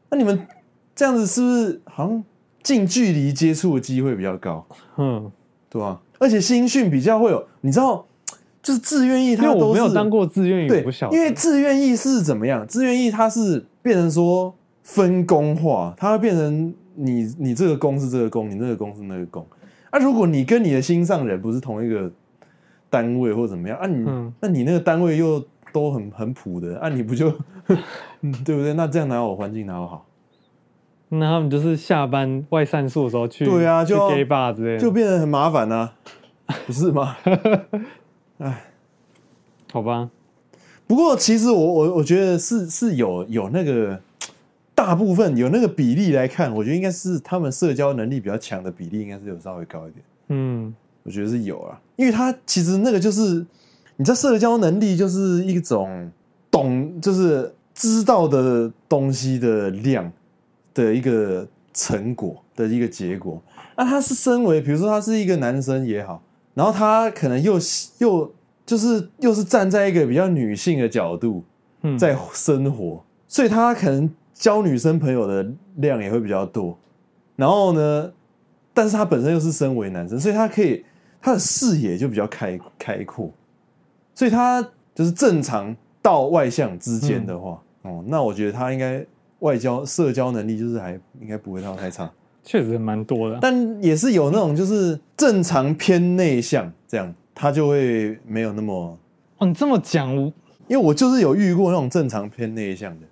那你们这样子是不是好像？近距离接触的机会比较高，嗯，对吧？而且新训比较会有，你知道，就是志愿役，他都没有当过志愿役，对，因为志愿役是怎么样？志愿役它是变成说分工化，它会变成你你这个工是这个工，你那个工是那个工。啊，如果你跟你的心上人不是同一个单位或怎么样啊你，你、嗯、那你那个单位又都很很普的，啊，你不就 对不对？那这样哪有环境哪有好？那他们就是下班外散宿的时候去，对啊，就 gay bar 之类的，就变得很麻烦呢、啊，不是吗？哎，好吧。不过其实我我我觉得是是有有那个大部分有那个比例来看，我觉得应该是他们社交能力比较强的比例，应该是有稍微高一点。嗯，我觉得是有啊，因为他其实那个就是你在社交能力就是一种懂，就是知道的东西的量。的一个成果的一个结果，那他是身为，比如说他是一个男生也好，然后他可能又又就是又是站在一个比较女性的角度在生活，所以他可能交女生朋友的量也会比较多。然后呢，但是他本身又是身为男生，所以他可以他的视野就比较开开阔，所以他就是正常到外向之间的话，哦，那我觉得他应该。外交社交能力就是还应该不会到太差，确实蛮多的，但也是有那种就是正常偏内向这样，他就会没有那么。哦，你这么讲，因为我就是有遇过那种正常偏内向的，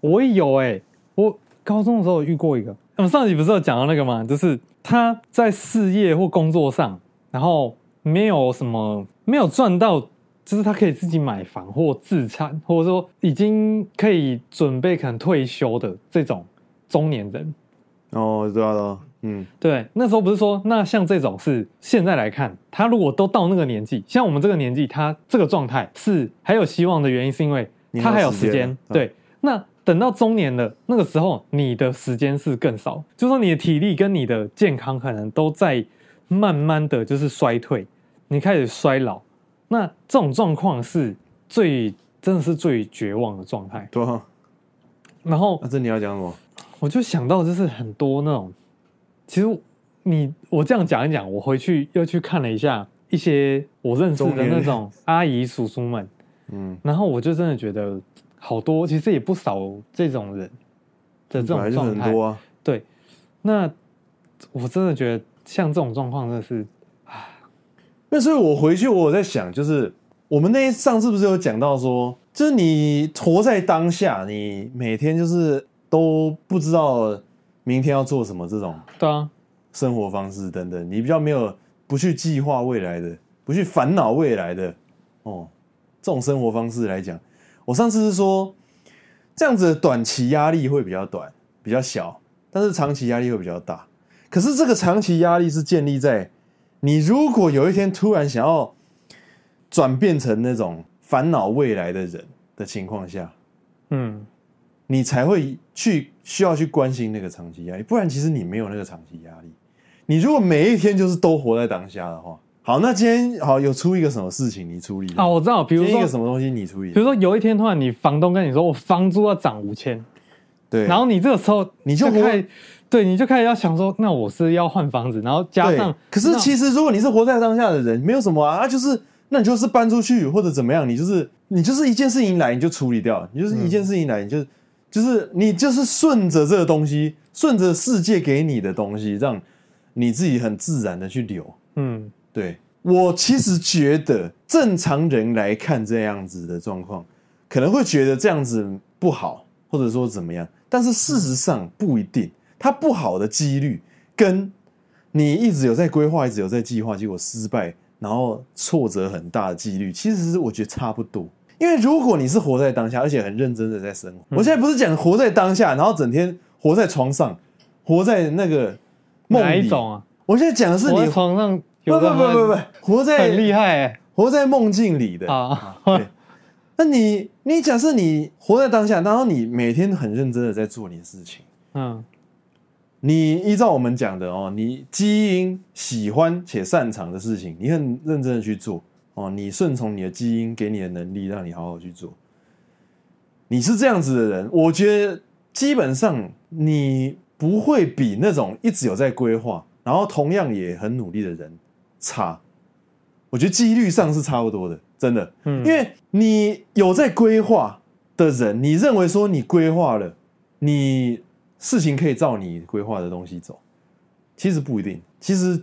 我也有哎、欸，我高中的时候遇过一个。我们上集不是有讲到那个吗？就是他在事业或工作上，然后没有什么没有赚到，就是他可以自己买房或自产，或者说已经可以准备可能退休的这种中年人。哦，知道了，嗯，对，那时候不是说，那像这种是现在来看，他如果都到那个年纪，像我们这个年纪，他这个状态是还有希望的原因，是因为他还有时间。对，嗯、那等到中年了那个时候，你的时间是更少，就是说你的体力跟你的健康可能都在慢慢的就是衰退，你开始衰老，那这种状况是最真的是最绝望的状态。对啊，然后那这你要讲什么？我就想到，就是很多那种，其实你我这样讲一讲，我回去又去看了一下一些我认识的那种阿姨叔叔们，嗯，然后我就真的觉得好多，其实也不少这种人的这种状态，啊。对，那我真的觉得像这种状况真的是啊，那所以我回去我有在想，就是我们那上次不是有讲到说，就是你活在当下，你每天就是。都不知道明天要做什么，这种对啊，生活方式等等，你比较没有不去计划未来的，不去烦恼未来的哦，这种生活方式来讲，我上次是说这样子的短期压力会比较短，比较小，但是长期压力会比较大。可是这个长期压力是建立在你如果有一天突然想要转变成那种烦恼未来的人的情况下，嗯。你才会去需要去关心那个长期压力，不然其实你没有那个长期压力。你如果每一天就是都活在当下的话，好，那今天好有出一个什么事情你处理啊？我知道，比如说一个什么东西你处理，比如说有一天突然你房东跟你说我房租要涨五千，对，然后你这个时候你就开始，对，你就开始要想说，那我是要换房子，然后加上，可是其实如果你是活在当下的人，没有什么啊，就是那你就是搬出去或者怎么样，你就是你就是一件事情来你就处理掉，你就是一件事情来你就。就是你就是顺着这个东西，顺着世界给你的东西，让你自己很自然的去流。嗯，对，我其实觉得正常人来看这样子的状况，可能会觉得这样子不好，或者说怎么样。但是事实上不一定，它不好的几率跟你一直有在规划，一直有在计划，结果失败，然后挫折很大的几率，其实是我觉得差不多。因为如果你是活在当下，而且很认真的在生活，嗯、我现在不是讲活在当下，然后整天活在床上，活在那个梦里。哪一种啊？我现在讲的是你床上有不不不不不，活在很厉害、欸，活在梦境里的啊。对，那你你假设你活在当下，然后你每天很认真的在做你的事情，嗯，你依照我们讲的哦，你基因喜欢且擅长的事情，你很认真的去做。哦，你顺从你的基因给你的能力，让你好好去做。你是这样子的人，我觉得基本上你不会比那种一直有在规划，然后同样也很努力的人差。我觉得几率上是差不多的，真的。嗯，因为你有在规划的人，你认为说你规划了，你事情可以照你规划的东西走，其实不一定，其实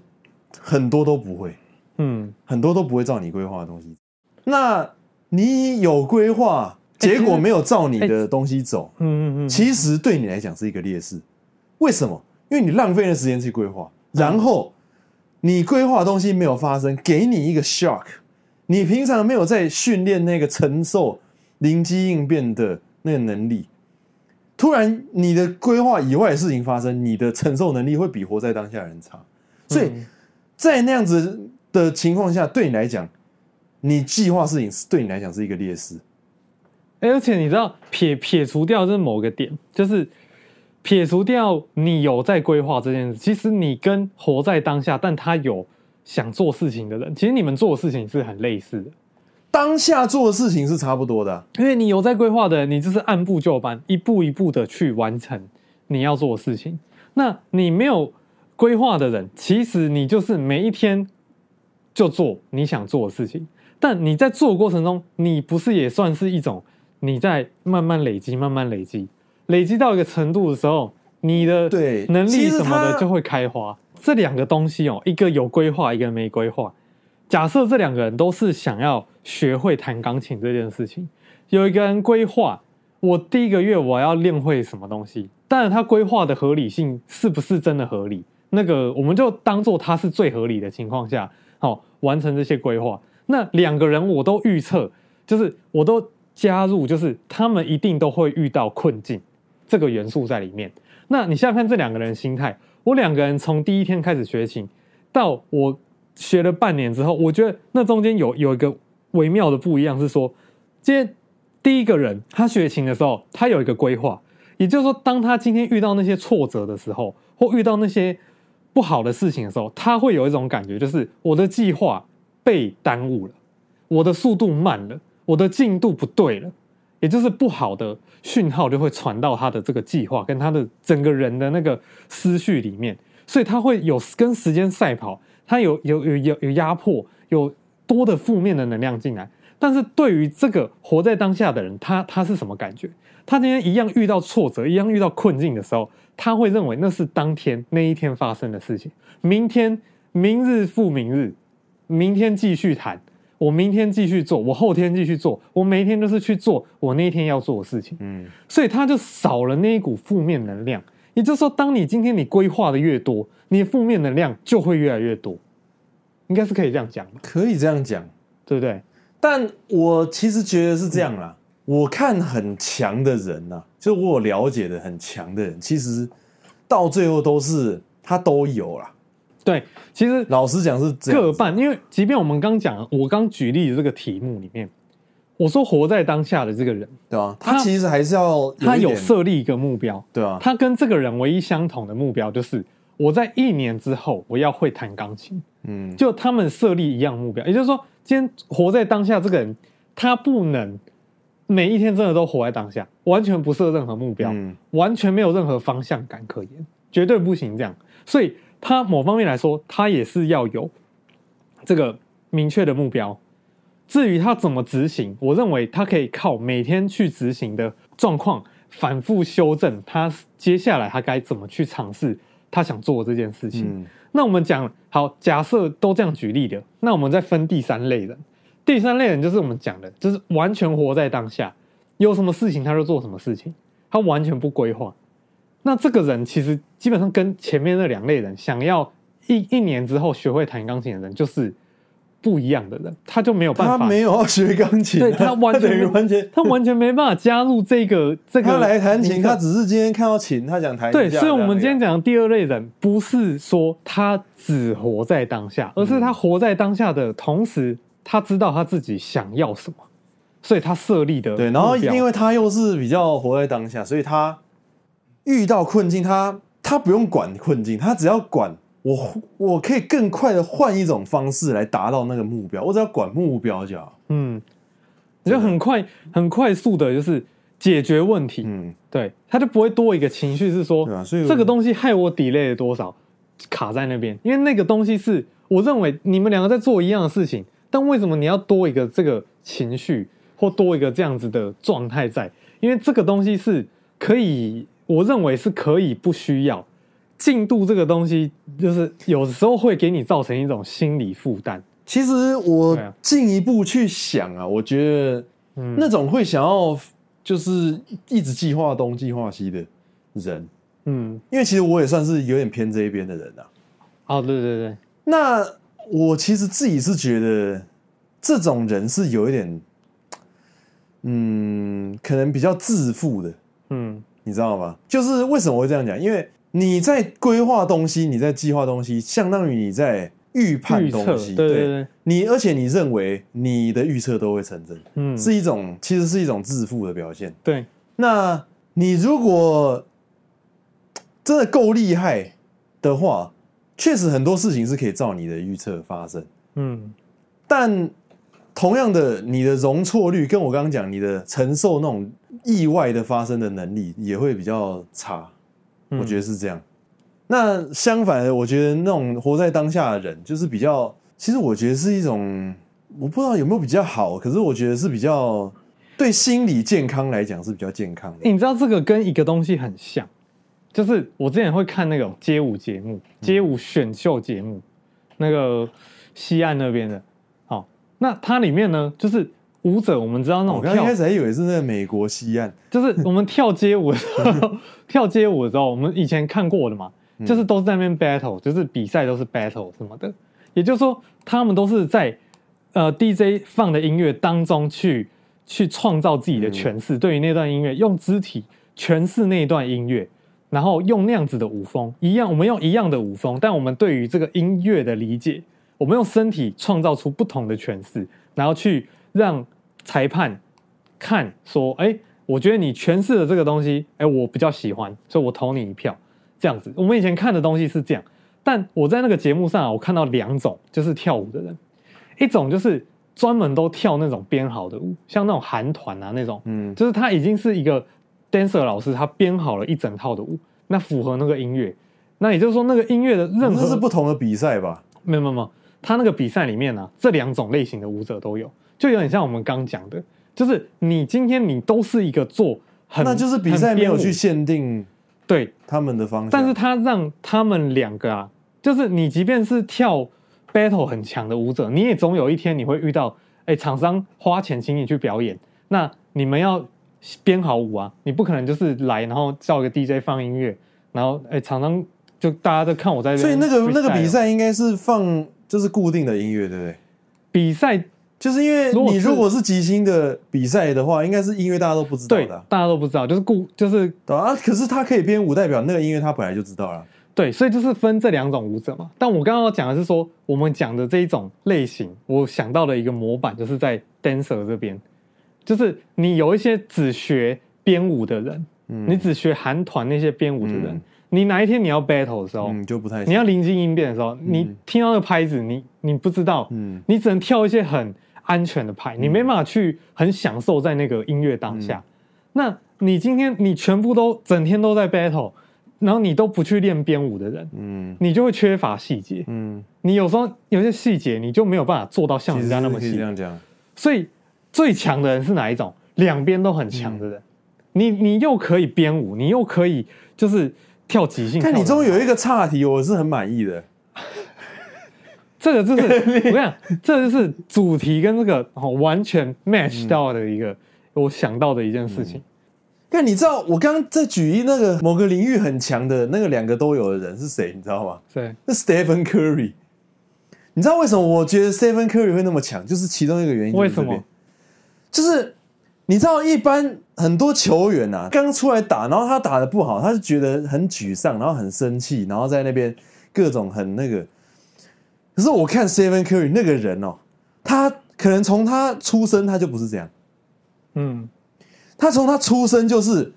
很多都不会。嗯，很多都不会照你规划的东西。那你有规划，结果没有照你的东西走，嗯嗯嗯，其实对你来讲是一个劣势。为什么？因为你浪费了时间去规划，然后你规划的东西没有发生，给你一个 shock。你平常没有在训练那个承受灵机应变的那个能力，突然你的规划以外的事情发生，你的承受能力会比活在当下人差。所以在那样子。的情况下，对你来讲，你计划事情是对你来讲是一个劣势。而且你知道，撇撇除掉这某个点，就是撇除掉你有在规划这件事。其实你跟活在当下，但他有想做事情的人，其实你们做的事情是很类似的。当下做的事情是差不多的啊，因为你有在规划的人，你就是按部就班，一步一步的去完成你要做的事情。那你没有规划的人，其实你就是每一天。就做你想做的事情，但你在做的过程中，你不是也算是一种你在慢慢累积、慢慢累积，累积到一个程度的时候，你的对能力什么的就会开花。这两个东西哦，一个有规划，一个没规划。假设这两个人都是想要学会弹钢琴这件事情，有一个人规划，我第一个月我要练会什么东西，当然他规划的合理性是不是真的合理？那个我们就当做他是最合理的情况下，好完成这些规划。那两个人我都预测，就是我都加入，就是他们一定都会遇到困境这个元素在里面。那你想想看，这两个人心态，我两个人从第一天开始学琴，到我学了半年之后，我觉得那中间有有一个微妙的不一样，是说，今天第一个人他学琴的时候，他有一个规划，也就是说，当他今天遇到那些挫折的时候，或遇到那些不好的事情的时候，他会有一种感觉，就是我的计划。被耽误了，我的速度慢了，我的进度不对了，也就是不好的讯号就会传到他的这个计划跟他的整个人的那个思绪里面，所以他会有跟时间赛跑，他有有有有有压迫，有多的负面的能量进来。但是对于这个活在当下的人，他他是什么感觉？他今天一样遇到挫折，一样遇到困境的时候，他会认为那是当天那一天发生的事情，明天明日复明日。明天继续谈，我明天继续做，我后天继续做，我每一天都是去做我那一天要做的事情。嗯，所以他就少了那一股负面能量。也就是说，当你今天你规划的越多，你的负面能量就会越来越多。应该是可以这样讲吧？可以这样讲，对不对？但我其实觉得是这样啦。嗯、我看很强的人呐、啊，就我有了解的很强的人，其实到最后都是他都有啦。对，其实老实讲是各半，因为即便我们刚讲，我刚举例的这个题目里面，我说活在当下的这个人，对啊，他其实还是要他有设立一个目标，对啊，他跟这个人唯一相同的目标就是我在一年之后我要会弹钢琴，嗯，就他们设立一样目标，也就是说，今天活在当下这个人，他不能每一天真的都活在当下，完全不设任何目标，嗯，完全没有任何方向感可言，绝对不行这样，所以。他某方面来说，他也是要有这个明确的目标。至于他怎么执行，我认为他可以靠每天去执行的状况反复修正。他接下来他该怎么去尝试他想做的这件事情？嗯、那我们讲好，假设都这样举例的，那我们再分第三类人。第三类人就是我们讲的，就是完全活在当下，有什么事情他就做什么事情，他完全不规划。那这个人其实基本上跟前面那两类人想要一一年之后学会弹钢琴的人就是不一样的人，他就没有办法，他没有要学钢琴，对他完全他完全他完全没办法加入这个 这个。他来弹琴，他只是今天看到琴，他想弹。对，所以我们今天讲的第二类人，不是说他只活在当下，而是他活在当下的同时，他知道他自己想要什么，所以他设立的对，然后因为他又是比较活在当下，所以他。遇到困境，他他不用管困境，他只要管我，我可以更快的换一种方式来达到那个目标。我只要管目标就好。嗯，你就很快很快速的，就是解决问题。嗯，对，他就不会多一个情绪是说，对啊，所以这个东西害我 delay 了多少，卡在那边。因为那个东西是我认为你们两个在做一样的事情，但为什么你要多一个这个情绪或多一个这样子的状态在？因为这个东西是可以。我认为是可以不需要进度这个东西，就是有时候会给你造成一种心理负担。其实我进一步去想啊，我觉得那种会想要就是一直计划东计划西的人，嗯，因为其实我也算是有点偏这一边的人啊。哦，对对对，那我其实自己是觉得这种人是有一点，嗯，可能比较自负的，嗯。你知道吗？就是为什么会这样讲？因为你在规划东西，你在计划东西，相当于你在预判东西。对对对，对，你而且你认为你的预测都会成真，嗯，是一种其实是一种自负的表现。对，那你如果真的够厉害的话，确实很多事情是可以照你的预测发生。嗯，但同样的，你的容错率跟我刚刚讲，你的承受那种。意外的发生的能力也会比较差，我觉得是这样。嗯、那相反的，我觉得那种活在当下的人，就是比较，其实我觉得是一种，我不知道有没有比较好，可是我觉得是比较对心理健康来讲是比较健康的。你知道这个跟一个东西很像，就是我之前会看那种街舞节目、街舞选秀节目，那个西岸那边的。好，那它里面呢，就是舞者，我们知道那种跳，我刚开始还以为是那个美国西岸，就是我们跳街舞的时候，跳街舞的时候，我们以前看过的嘛，就是都是在那边 battle，就是比赛都是 battle 什么的。也就是说，他们都是在呃 DJ 放的音乐当中去去创造自己的诠释，对于那段音乐用肢体诠释那段音乐。然后用那样子的舞风一样，我们用一样的舞风，但我们对于这个音乐的理解，我们用身体创造出不同的诠释，然后去让裁判看说，哎，我觉得你诠释的这个东西，哎，我比较喜欢，所以我投你一票。这样子，我们以前看的东西是这样，但我在那个节目上，我看到两种，就是跳舞的人，一种就是专门都跳那种编好的舞，像那种韩团啊那种，嗯，就是他已经是一个。Dancer 老师他编好了一整套的舞，那符合那个音乐，那也就是说那个音乐的任何，这是不同的比赛吧？没有没有没有，他那个比赛里面呢、啊，这两种类型的舞者都有，就有点像我们刚讲的，就是你今天你都是一个做很，那就是比赛没有去限定对他们的方向，但是他让他们两个啊，就是你即便是跳 battle 很强的舞者，你也总有一天你会遇到，哎，厂商花钱请你去表演，那你们要。编好舞啊，你不可能就是来，然后叫一个 DJ 放音乐，然后哎，常常就大家都看我在。所以那个那个比赛应该是放就是固定的音乐，对不对？比赛就是因为你如果是即兴的比赛的话，应该是音乐大家都不知道的，对，大家都不知道，就是固就是啊。可是他可以编舞，代表那个音乐他本来就知道了。对，所以就是分这两种舞者嘛。但我刚刚讲的是说，我们讲的这一种类型，我想到的一个模板就是在 dancer 这边。就是你有一些只学编舞的人，嗯、你只学韩团那些编舞的人，嗯、你哪一天你要 battle 的时候，嗯、就不太，你要临机应变的时候，嗯、你听到那个拍子，你你不知道，嗯、你只能跳一些很安全的拍，嗯、你没办法去很享受在那个音乐当下。嗯、那你今天你全部都整天都在 battle，然后你都不去练编舞的人，嗯，你就会缺乏细节，嗯，你有时候有些细节你就没有办法做到像人家那么细，这样讲，所以。最强的人是哪一种？两边都很强的人，嗯、你你又可以编舞，你又可以就是跳即兴。但你中有一个岔题，我是很满意的。这个就是 我跟你讲，这就是主题跟这个完全 match 到的一个、嗯、我想到的一件事情。但、嗯、你知道我刚刚在举一那个某个领域很强的那个两个都有的人是谁？你知道吗？对，是 Stephen Curry。你知道为什么我觉得 Stephen Curry 会那么强？就是其中一个原因。为什么？就是你知道，一般很多球员啊，刚出来打，然后他打的不好，他就觉得很沮丧，然后很生气，然后在那边各种很那个。可是我看 Stephen Curry 那个人哦，他可能从他出生他就不是这样，嗯，他从他出生就是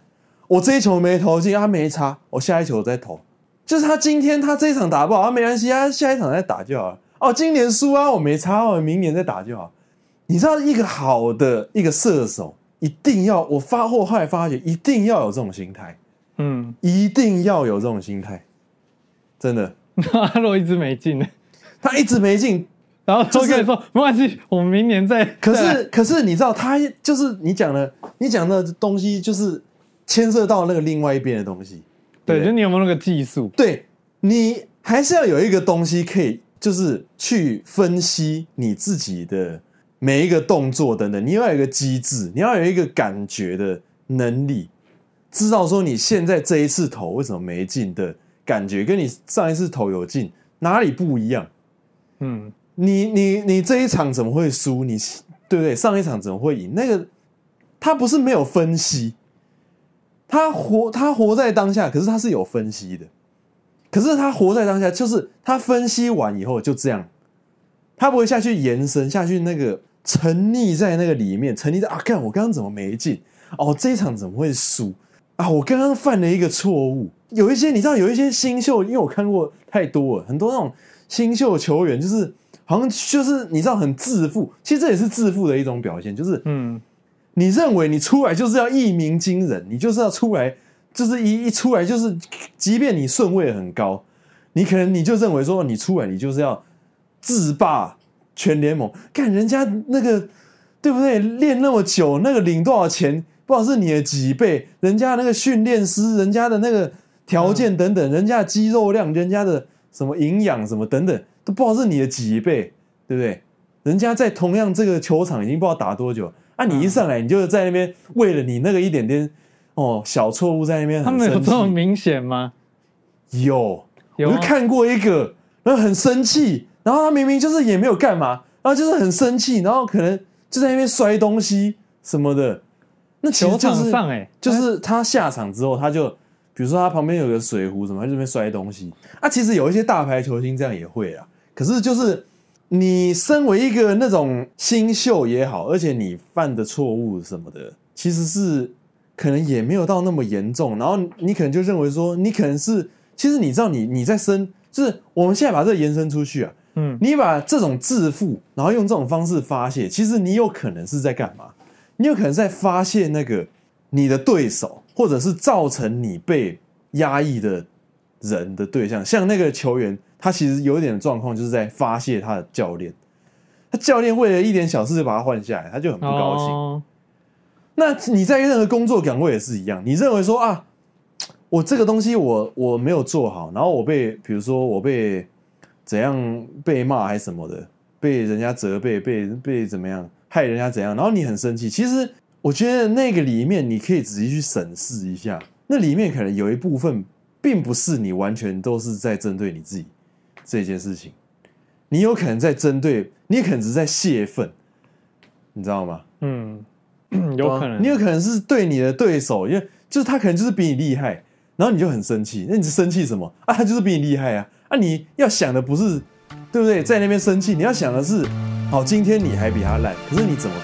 我这一球没投进，他没差，我下一球再投。就是他今天他这一场打不好，他没关系，他下一场再打就好了。哦，今年输啊，我没差，我明年再打就好。你知道一个好的一个射手一定要我发货后来发觉一定要有这种心态，嗯，一定要有这种心态，真的。阿洛一直没进呢，他一直没进，然后就跟你说没关系，我们明年再。可是可是你知道他就是你讲的你讲的东西就是牵涉到那个另外一边的东西，对，就你有没有那个技术？对，你还是要有一个东西可以就是去分析你自己的。每一个动作等等，你要有一个机制，你要有一个感觉的能力，知道说你现在这一次投为什么没进的感觉，跟你上一次投有进哪里不一样？嗯，你你你这一场怎么会输？你对不对？上一场怎么会赢？那个他不是没有分析，他活他活在当下，可是他是有分析的，可是他活在当下，就是他分析完以后就这样，他不会下去延伸下去那个。沉溺在那个里面，沉溺在啊！看我刚刚怎么没进？哦，这一场怎么会输啊？我刚刚犯了一个错误。有一些你知道，有一些新秀，因为我看过太多了，很多那种新秀球员，就是好像就是你知道很自负。其实这也是自负的一种表现，就是嗯，你认为你出来就是要一鸣惊人，你就是要出来，就是一一出来就是，即便你顺位很高，你可能你就认为说你出来你就是要自霸。全联盟，看人家那个，对不对？练那么久，那个领多少钱？不知道是你的几倍。人家那个训练师，人家的那个条件等等，人家的肌肉量，人家的什么营养什么等等，都不知道是你的几倍，对不对？人家在同样这个球场已经不知道打多久，啊，你一上来你就在那边为了你那个一点点哦小错误在那边，他们有这么明显吗？有，我就看过一个，然后很生气，然后他明明就是也没有干嘛，然后就是很生气，然后可能就在那边摔东西什么的。那其实就是球场上哎，就是他下场之后，他就比如说他旁边有个水壶什么，他就在那边摔东西。啊，其实有一些大牌球星这样也会啊。可是就是你身为一个那种新秀也好，而且你犯的错误什么的，其实是可能也没有到那么严重。然后你可能就认为说，你可能是其实你知道你你在生，就是我们现在把这个延伸出去啊，嗯，你把这种自负，然后用这种方式发泄，其实你有可能是在干嘛？你有可能在发泄那个你的对手，或者是造成你被压抑的人的对象，像那个球员，他其实有一点状况，就是在发泄他的教练。他教练为了一点小事就把他换下来，他就很不高兴。Oh. 那你在任何工作岗位也是一样，你认为说啊，我这个东西我我没有做好，然后我被比如说我被怎样被骂还是什么的，被人家责备，被被怎么样？害人家怎样？然后你很生气。其实我觉得那个里面，你可以仔细去审视一下，那里面可能有一部分，并不是你完全都是在针对你自己这件事情。你有可能在针对，你也可能只是在泄愤，你知道吗？嗯，有可能。你有可能是对你的对手，因为就是他可能就是比你厉害，然后你就很生气。那你是生气什么啊？他就是比你厉害啊！啊，你要想的不是对不对？在那边生气，你要想的是。好，今天你还比他烂，可是你怎么